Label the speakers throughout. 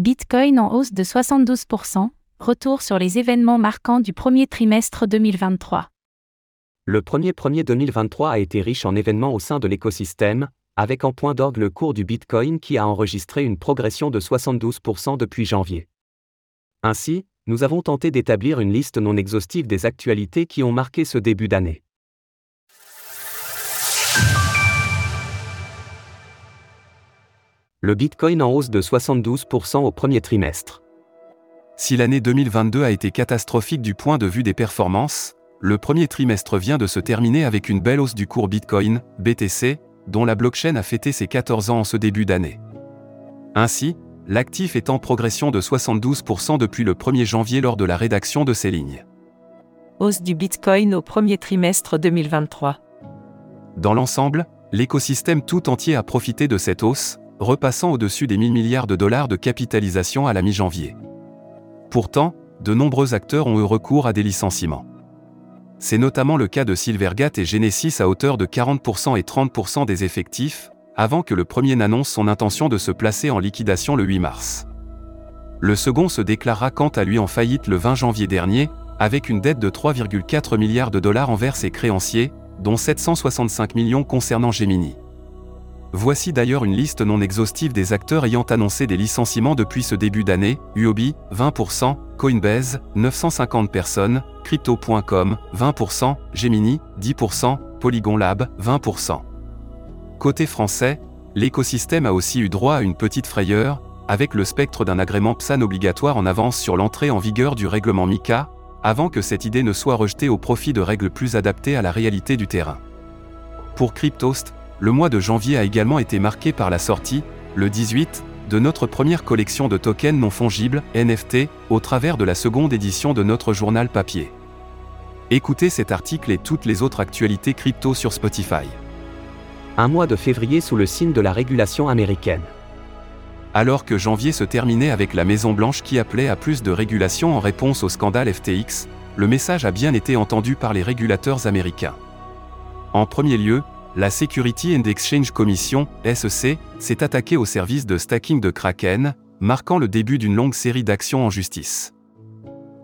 Speaker 1: Bitcoin en hausse de 72%, retour sur les événements marquants du premier trimestre 2023.
Speaker 2: Le premier premier 2023 a été riche en événements au sein de l'écosystème, avec en point d'orgue le cours du Bitcoin qui a enregistré une progression de 72% depuis janvier. Ainsi, nous avons tenté d'établir une liste non exhaustive des actualités qui ont marqué ce début d'année. Le Bitcoin en hausse de 72% au premier trimestre.
Speaker 3: Si l'année 2022 a été catastrophique du point de vue des performances, le premier trimestre vient de se terminer avec une belle hausse du cours Bitcoin, BTC, dont la blockchain a fêté ses 14 ans en ce début d'année. Ainsi, l'actif est en progression de 72% depuis le 1er janvier lors de la rédaction de ces lignes.
Speaker 4: Hausse du Bitcoin au premier trimestre 2023.
Speaker 3: Dans l'ensemble, l'écosystème tout entier a profité de cette hausse, repassant au-dessus des 1000 milliards de dollars de capitalisation à la mi-janvier. Pourtant, de nombreux acteurs ont eu recours à des licenciements. C'est notamment le cas de Silvergate et Genesis à hauteur de 40% et 30% des effectifs, avant que le premier n'annonce son intention de se placer en liquidation le 8 mars. Le second se déclara quant à lui en faillite le 20 janvier dernier, avec une dette de 3,4 milliards de dollars envers ses créanciers, dont 765 millions concernant Gemini. Voici d'ailleurs une liste non exhaustive des acteurs ayant annoncé des licenciements depuis ce début d'année, Uobi, 20%, Coinbase, 950 personnes, Crypto.com, 20%, Gemini, 10%, Polygon Lab, 20%. Côté français, l'écosystème a aussi eu droit à une petite frayeur, avec le spectre d'un agrément PSAN obligatoire en avance sur l'entrée en vigueur du règlement MICA, avant que cette idée ne soit rejetée au profit de règles plus adaptées à la réalité du terrain. Pour Cryptost, le mois de janvier a également été marqué par la sortie, le 18, de notre première collection de tokens non fongibles, NFT, au travers de la seconde édition de notre journal papier. Écoutez cet article et toutes les autres actualités crypto sur Spotify.
Speaker 2: Un mois de février sous le signe de la régulation américaine.
Speaker 3: Alors que janvier se terminait avec la Maison-Blanche qui appelait à plus de régulation en réponse au scandale FTX, le message a bien été entendu par les régulateurs américains. En premier lieu, la Security and Exchange Commission, SEC, s'est attaquée au service de stacking de Kraken, marquant le début d'une longue série d'actions en justice.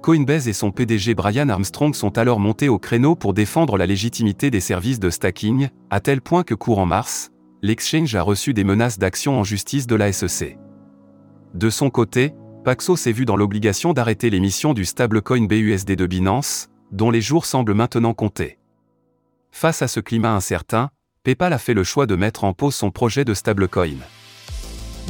Speaker 3: Coinbase et son PDG Brian Armstrong sont alors montés au créneau pour défendre la légitimité des services de stacking, à tel point que courant mars, l'exchange a reçu des menaces d'action en justice de la SEC. De son côté, Paxos s'est vu dans l'obligation d'arrêter l'émission du stablecoin BUSD de Binance, dont les jours semblent maintenant compter. Face à ce climat incertain, PayPal a fait le choix de mettre en pause son projet de stablecoin.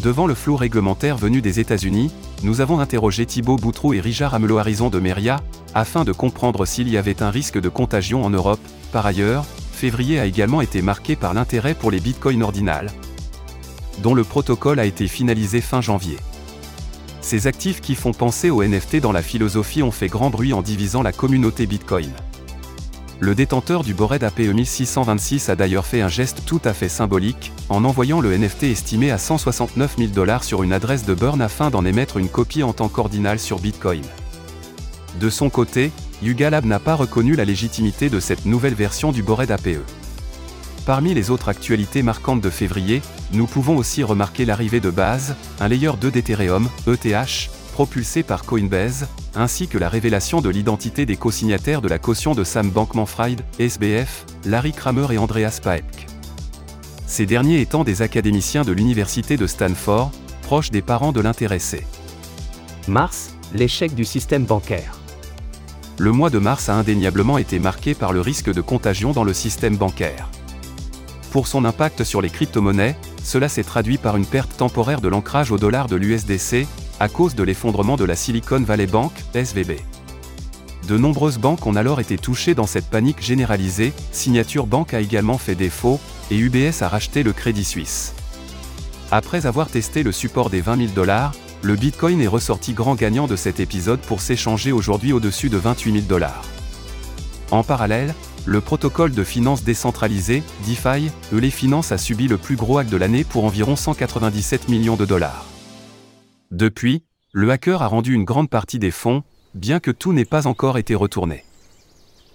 Speaker 3: Devant le flou réglementaire venu des États-Unis, nous avons interrogé Thibaut Boutrou et Richard Amelot-Horizon de Meria, afin de comprendre s'il y avait un risque de contagion en Europe. Par ailleurs, février a également été marqué par l'intérêt pour les bitcoins ordinales, dont le protocole a été finalisé fin janvier. Ces actifs qui font penser aux NFT dans la philosophie ont fait grand bruit en divisant la communauté bitcoin. Le détenteur du Bored APE 1626 a d'ailleurs fait un geste tout à fait symbolique, en envoyant le NFT estimé à 169 000 dollars sur une adresse de burn afin d'en émettre une copie en tant qu'ordinal sur Bitcoin. De son côté, Yugalab n'a pas reconnu la légitimité de cette nouvelle version du Bored APE. Parmi les autres actualités marquantes de février, nous pouvons aussi remarquer l'arrivée de Base, un layer 2 d'Ethereum, ETH, propulsé par Coinbase, ainsi que la révélation de l'identité des co-signataires de la caution de Sam Bankman-Fried, SBF, Larry Kramer et Andreas Paek. Ces derniers étant des académiciens de l'université de Stanford, proches des parents de l'intéressé.
Speaker 2: Mars, l'échec du système bancaire.
Speaker 3: Le mois de mars a indéniablement été marqué par le risque de contagion dans le système bancaire. Pour son impact sur les crypto-monnaies, cela s'est traduit par une perte temporaire de l'ancrage au dollar de l'USDC, à cause de l'effondrement de la Silicon Valley Bank, SVB. De nombreuses banques ont alors été touchées dans cette panique généralisée, Signature Bank a également fait défaut, et UBS a racheté le Crédit Suisse. Après avoir testé le support des 20 000 dollars, le Bitcoin est ressorti grand gagnant de cet épisode pour s'échanger aujourd'hui au-dessus de 28 000 dollars. En parallèle, le protocole de finance décentralisée, DeFi, les Finance a subi le plus gros hack de l'année pour environ 197 millions de dollars. Depuis, le hacker a rendu une grande partie des fonds, bien que tout n'ait pas encore été retourné.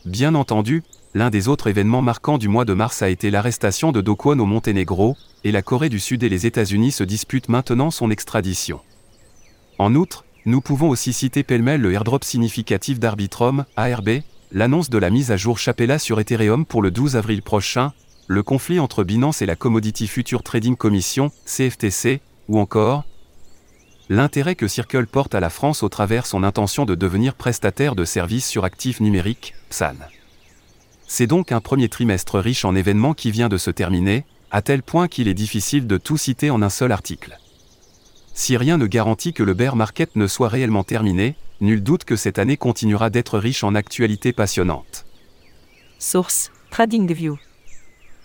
Speaker 3: Bien entendu, l'un des autres événements marquants du mois de mars a été l'arrestation de Do Kwon au Monténégro, et la Corée du Sud et les États-Unis se disputent maintenant son extradition. En outre, nous pouvons aussi citer pêle-mêle le airdrop significatif d'Arbitrum, ARB, l'annonce de la mise à jour Chapella sur Ethereum pour le 12 avril prochain, le conflit entre Binance et la Commodity Future Trading Commission, CFTC, ou encore l'intérêt que Circle porte à la France au travers son intention de devenir prestataire de services sur actifs numériques, PSAN. C'est donc un premier trimestre riche en événements qui vient de se terminer, à tel point qu'il est difficile de tout citer en un seul article. Si rien ne garantit que le bear market ne soit réellement terminé, nul doute que cette année continuera d'être riche en actualités passionnantes.
Speaker 4: Source TradingView.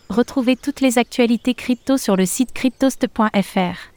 Speaker 1: Retrouvez toutes les actualités crypto sur le site cryptost.fr.